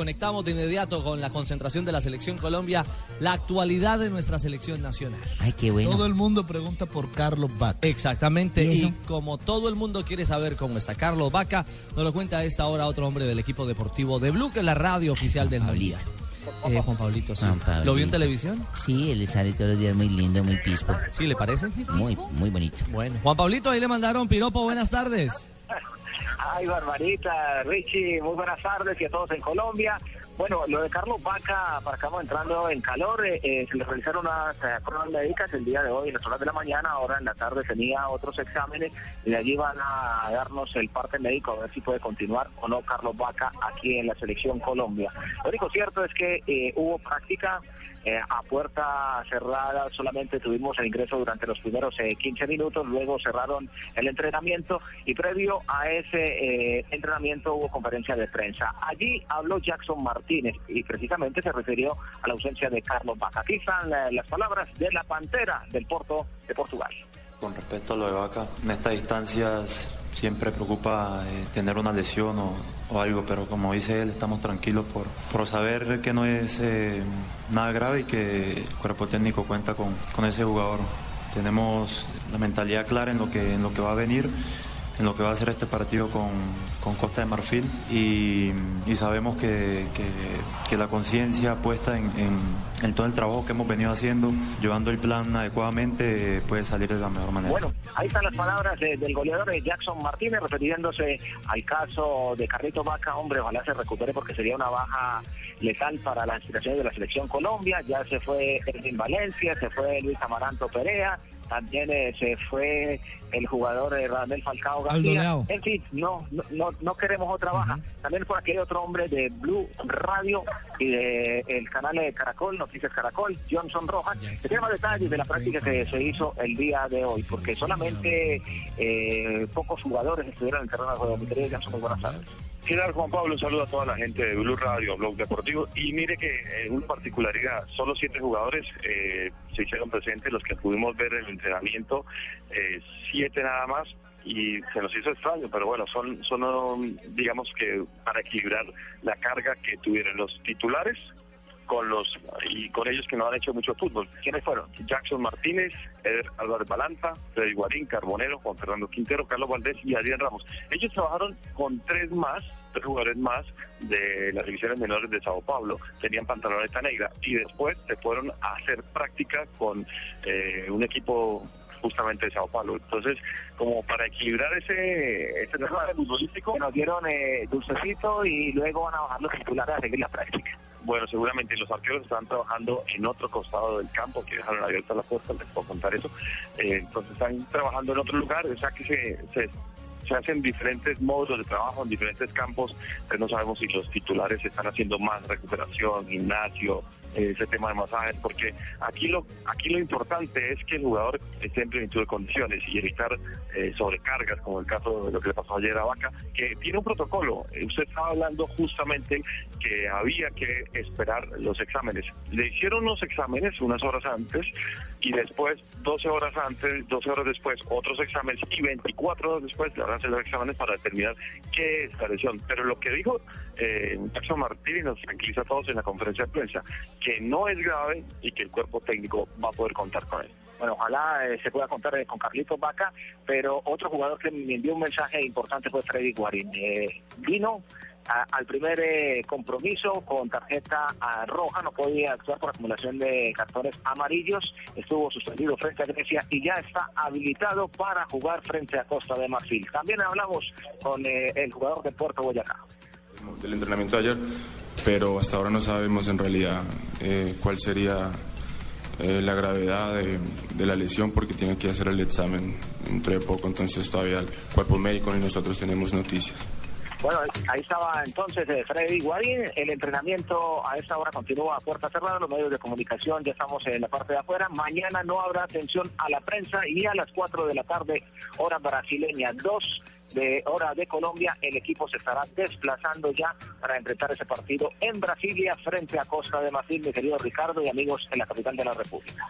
Conectamos de inmediato con la concentración de la selección Colombia, la actualidad de nuestra selección nacional. Ay, qué bueno. Todo el mundo pregunta por Carlos Vaca. Exactamente, ¿Y como todo el mundo quiere saber cómo está Carlos Vaca, nos lo cuenta a esta hora otro hombre del equipo deportivo de Blue, que es la radio oficial del Pablito. Eh, Juan Pablito, sí. Juan Pablito. ¿Lo vio en televisión? Sí, él sale todos los días muy lindo, muy pispo. Sí, ¿le parece? Muy, muy bonito. Bueno, Juan Pablito, ahí le mandaron piropo, buenas tardes. Ay, Barbarita, Richie, muy buenas tardes y a todos en Colombia. Bueno, lo de Carlos Vaca, para acá vamos entrando en calor, eh, eh, se le realizaron unas eh, pruebas médicas el día de hoy, en las horas de la mañana, ahora en la tarde tenía otros exámenes y de allí van a darnos el parte médico a ver si puede continuar o no Carlos Vaca aquí en la selección Colombia. Lo único cierto es que eh, hubo práctica eh, a puerta cerrada, solamente tuvimos el ingreso durante los primeros eh, 15 minutos, luego cerraron el entrenamiento y previo a ese eh, entrenamiento hubo conferencia de prensa. Allí habló Jackson Martínez y precisamente se refirió a la ausencia de Carlos Vaca. Aquí están eh, las palabras de la Pantera del Porto de Portugal. Con respecto a lo de Vaca, en estas distancias siempre preocupa tener una lesión o, o algo, pero como dice él, estamos tranquilos por, por saber que no es eh, nada grave y que el cuerpo técnico cuenta con, con ese jugador. Tenemos la mentalidad clara en lo que, en lo que va a venir, en lo que va a ser este partido con, con Costa de Marfil y, sabemos que, que- la conciencia puesta en, en- todo el trabajo que hemos venido haciendo, llevando el plan adecuadamente, eh, puede salir de la mejor manera. Bueno, ahí están las palabras de- del goleador de Jackson Martínez refiriéndose al caso de Carlito Vaca. Hombre, ojalá se recupere porque sería una baja letal para las aspiraciones de la selección Colombia. Ya se fue Erwin Valencia, se fue Luis Amaranto Perea. También eh, se fue el jugador eh, Radamel Falcao García. En fin, no, no, no, queremos otra baja. También por aquí hay otro hombre de Blue Radio y de el canal de Caracol, Noticias Caracol, Johnson Rojas, que tiene más detalles de la práctica que se hizo el día de hoy, porque solamente eh, pocos jugadores estuvieron en el terreno de juego. Mi querido Johnson, muy buenas tardes. ¿Qué tal, Juan Pablo? Un saludo a toda la gente de Blue Radio, Blog Deportivo. Y mire que en una particularidad, solo siete jugadores eh, se hicieron presentes, los que pudimos ver en el entrenamiento, eh, siete nada más, y se nos hizo extraño, pero bueno, son, son um, digamos que para equilibrar la carga que tuvieron los titulares con los y con ellos que no han hecho mucho fútbol. ¿Quiénes fueron? Jackson Martínez, Eder Álvarez Balanta, Freddy Guarín, Carbonero, Juan Fernando Quintero, Carlos Valdés y Adrián Ramos. Ellos trabajaron con tres más, tres jugadores más de las divisiones menores de Sao Paulo. Tenían pantaloneta negra y después se fueron a hacer práctica con eh, un equipo justamente de Sao Paulo. Entonces, como para equilibrar ese, ese tema futbolístico, nos dieron eh, dulcecito y luego van a bajar los titulares a seguir la práctica. Bueno, seguramente los arqueros están trabajando en otro costado del campo, que dejaron abierta la puerta, les puedo contar eso. Eh, entonces están trabajando en otro lugar, o sea que se, se, se hacen diferentes módulos de trabajo en diferentes campos, pero no sabemos si los titulares están haciendo más recuperación, gimnasio, ese tema de masajes, porque aquí lo aquí lo importante es que el jugador esté en plenitud de condiciones y evitar eh, sobrecargas, como el caso de lo que le pasó ayer a Vaca, que tiene un protocolo. Eh, Usted estaba hablando justamente que había que esperar los exámenes. Le hicieron los exámenes unas horas antes y después, 12 horas antes, 12 horas después, otros exámenes y 24 horas después le van a los exámenes para determinar qué es la lesión. Pero lo que dijo eh, Jackson Martínez nos tranquiliza a todos en la conferencia de prensa, que no es grave y que el cuerpo técnico va a poder contar con él. Bueno, ojalá eh, se pueda contar eh, con Carlitos Vaca, pero otro jugador que me envió un mensaje importante fue Freddy Guarín. Eh, vino a- al primer eh, compromiso con tarjeta roja, no podía actuar por acumulación de cartones amarillos, estuvo suspendido frente a Grecia y ya está habilitado para jugar frente a Costa de Marfil. También hablamos con eh, el jugador de Puerto Boyacá. del entrenamiento de ayer, pero hasta ahora no sabemos en realidad eh, cuál sería eh, la gravedad de, de la lesión porque tiene que hacer el examen dentro de poco, entonces todavía el cuerpo médico y nosotros tenemos noticias. Bueno, ahí estaba entonces eh, Freddy Guarín. El entrenamiento a esta hora continúa a puerta cerrada. Los medios de comunicación ya estamos en la parte de afuera. Mañana no habrá atención a la prensa y a las 4 de la tarde, hora brasileña. Dos de hora de Colombia, el equipo se estará desplazando ya para enfrentar ese partido en Brasilia frente a Costa de Marfil, mi querido Ricardo y amigos en la capital de la República.